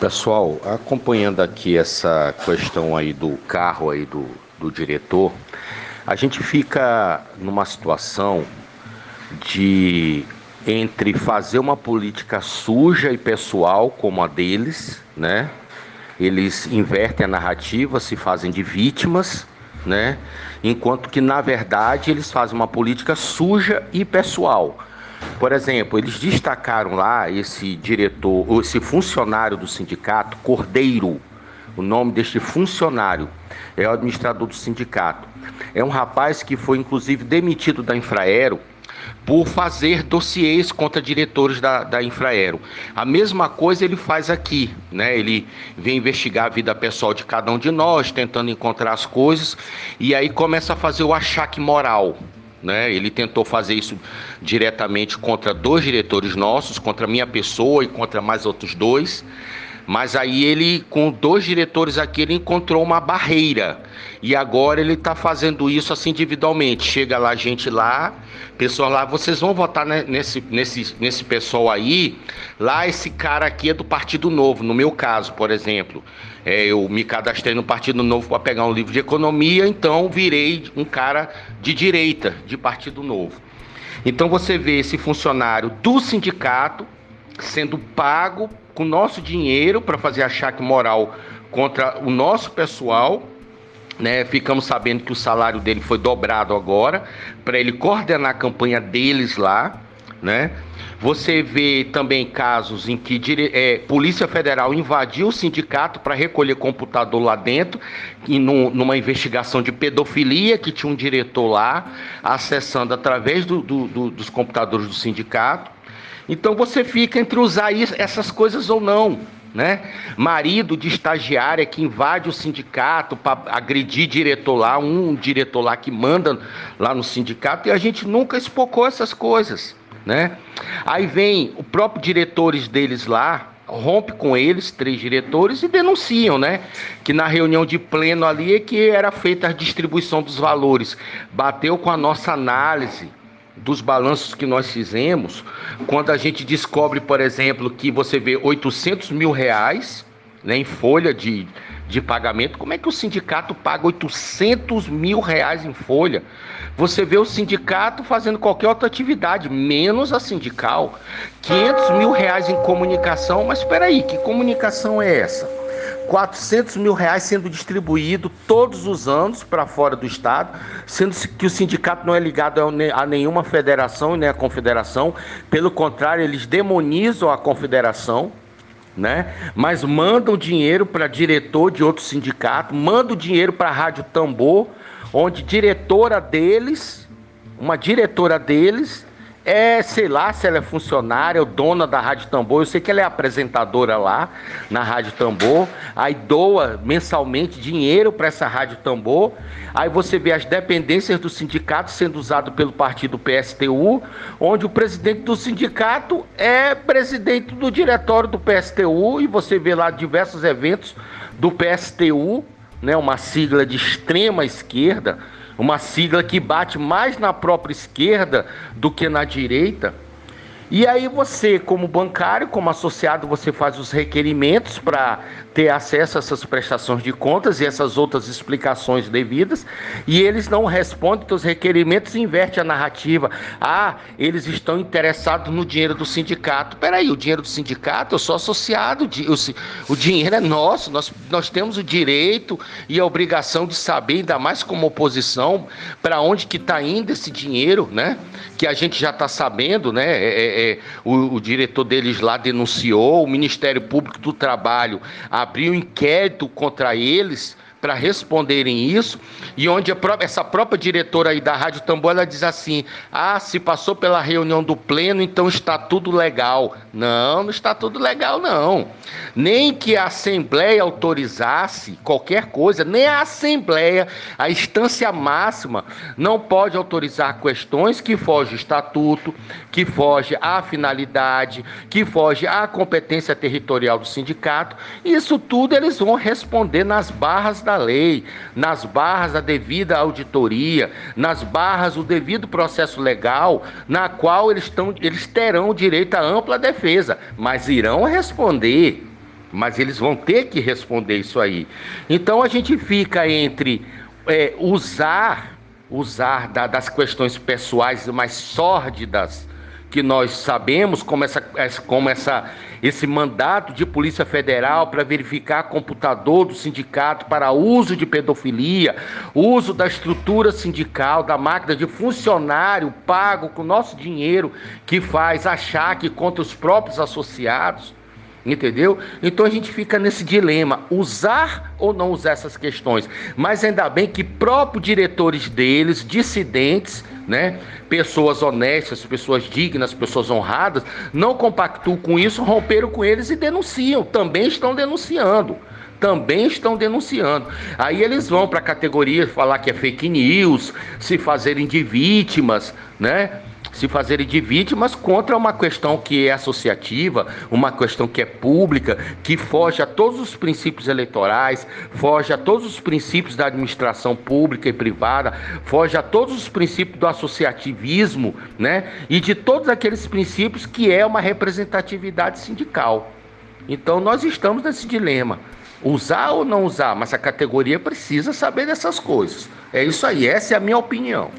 Pessoal, acompanhando aqui essa questão aí do carro aí do, do diretor, a gente fica numa situação de entre fazer uma política suja e pessoal como a deles, né? Eles invertem a narrativa, se fazem de vítimas, né? Enquanto que na verdade eles fazem uma política suja e pessoal. Por exemplo, eles destacaram lá esse diretor, esse funcionário do sindicato, Cordeiro. O nome deste funcionário é o administrador do sindicato. É um rapaz que foi inclusive demitido da Infraero por fazer dossiês contra diretores da, da Infraero. A mesma coisa ele faz aqui, né? Ele vem investigar a vida pessoal de cada um de nós, tentando encontrar as coisas, e aí começa a fazer o achaque moral. Né? Ele tentou fazer isso diretamente contra dois diretores nossos, contra minha pessoa e contra mais outros dois. Mas aí ele, com dois diretores aqui, ele encontrou uma barreira. E agora ele está fazendo isso assim individualmente. Chega lá, gente lá, pessoal lá, vocês vão votar nesse, nesse, nesse pessoal aí. Lá esse cara aqui é do Partido Novo, no meu caso, por exemplo. É, eu me cadastrei no Partido Novo para pegar um livro de economia, então virei um cara de direita, de Partido Novo. Então você vê esse funcionário do sindicato sendo pago com nosso dinheiro para fazer achaque moral contra o nosso pessoal. Né, ficamos sabendo que o salário dele foi dobrado agora para ele coordenar a campanha deles lá, né? Você vê também casos em que é, Polícia Federal invadiu o sindicato para recolher computador lá dentro, e no, numa investigação de pedofilia que tinha um diretor lá acessando através do, do, do, dos computadores do sindicato. Então você fica entre usar essas coisas ou não. Né? Marido de estagiária que invade o sindicato para agredir diretor lá, um diretor lá que manda lá no sindicato, e a gente nunca espocou essas coisas. Né? Aí vem o próprio diretores deles lá, rompe com eles, três diretores, e denunciam, né? Que na reunião de pleno ali é que era feita a distribuição dos valores. Bateu com a nossa análise dos balanços que nós fizemos, quando a gente descobre, por exemplo, que você vê 800 mil reais né, em folha de, de pagamento, como é que o sindicato paga 800 mil reais em folha? Você vê o sindicato fazendo qualquer outra atividade, menos a sindical. 500 mil reais em comunicação, mas espera aí, que comunicação é essa? 400 mil reais sendo distribuído todos os anos para fora do estado, sendo que o sindicato não é ligado a nenhuma federação e nem a confederação, pelo contrário, eles demonizam a confederação. Né? Mas mandam dinheiro para diretor de outro sindicato, mandam dinheiro para a Rádio Tambor, onde diretora deles, uma diretora deles, é, sei lá, se ela é funcionária ou dona da Rádio Tambor. Eu sei que ela é apresentadora lá na Rádio Tambor. Aí doa mensalmente dinheiro para essa Rádio Tambor. Aí você vê as dependências do sindicato sendo usado pelo partido PSTU, onde o presidente do sindicato é presidente do diretório do PSTU e você vê lá diversos eventos do PSTU, né, uma sigla de extrema esquerda uma sigla que bate mais na própria esquerda do que na direita. E aí você, como bancário, como associado, você faz os requerimentos para ter acesso a essas prestações de contas e essas outras explicações devidas, e eles não respondem os requerimentos e inverte a narrativa. Ah, eles estão interessados no dinheiro do sindicato. Peraí, o dinheiro do sindicato, eu sou associado, o, dinheiro é nosso, nós, nós temos o direito e a obrigação de saber, ainda mais como oposição, para onde que está indo esse dinheiro, né? Que a gente já está sabendo, né? É, é, o, o diretor deles lá denunciou, o Ministério Público do Trabalho, abriu inquérito contra eles para responderem isso, e onde própria, essa própria diretora aí da Rádio Tambor, ela diz assim, ah, se passou pela reunião do pleno, então está tudo legal. Não, não está tudo legal não. Nem que a Assembleia autorizasse qualquer coisa, nem a Assembleia, a instância máxima, não pode autorizar questões que fogem estatuto, que fogem à finalidade, que fogem à competência territorial do sindicato. Isso tudo eles vão responder nas barras da lei, nas barras da devida auditoria, nas barras do devido processo legal, na qual eles, tão, eles terão direito à ampla defesa, mas irão responder. mas eles vão ter que responder isso aí. Então a gente fica entre é, usar usar da, das questões pessoais mais sórdidas que nós sabemos como essa, como essa esse mandato de Polícia Federal para verificar computador do sindicato para uso de pedofilia, uso da estrutura sindical, da máquina de funcionário pago com nosso dinheiro que faz achaque contra os próprios associados. Entendeu? Então a gente fica nesse dilema: usar ou não usar essas questões. Mas ainda bem que próprios diretores deles, dissidentes, né? Pessoas honestas, pessoas dignas, pessoas honradas, não compactuam com isso, romperam com eles e denunciam. Também estão denunciando também estão denunciando. Aí eles vão para a categoria falar que é fake news, se fazerem de vítimas, né? se fazerem de vítimas contra uma questão que é associativa, uma questão que é pública, que foge a todos os princípios eleitorais, foge a todos os princípios da administração pública e privada, foge a todos os princípios do associativismo, né? E de todos aqueles princípios que é uma representatividade sindical. Então nós estamos nesse dilema. Usar ou não usar, mas a categoria precisa saber dessas coisas. É isso aí, essa é a minha opinião.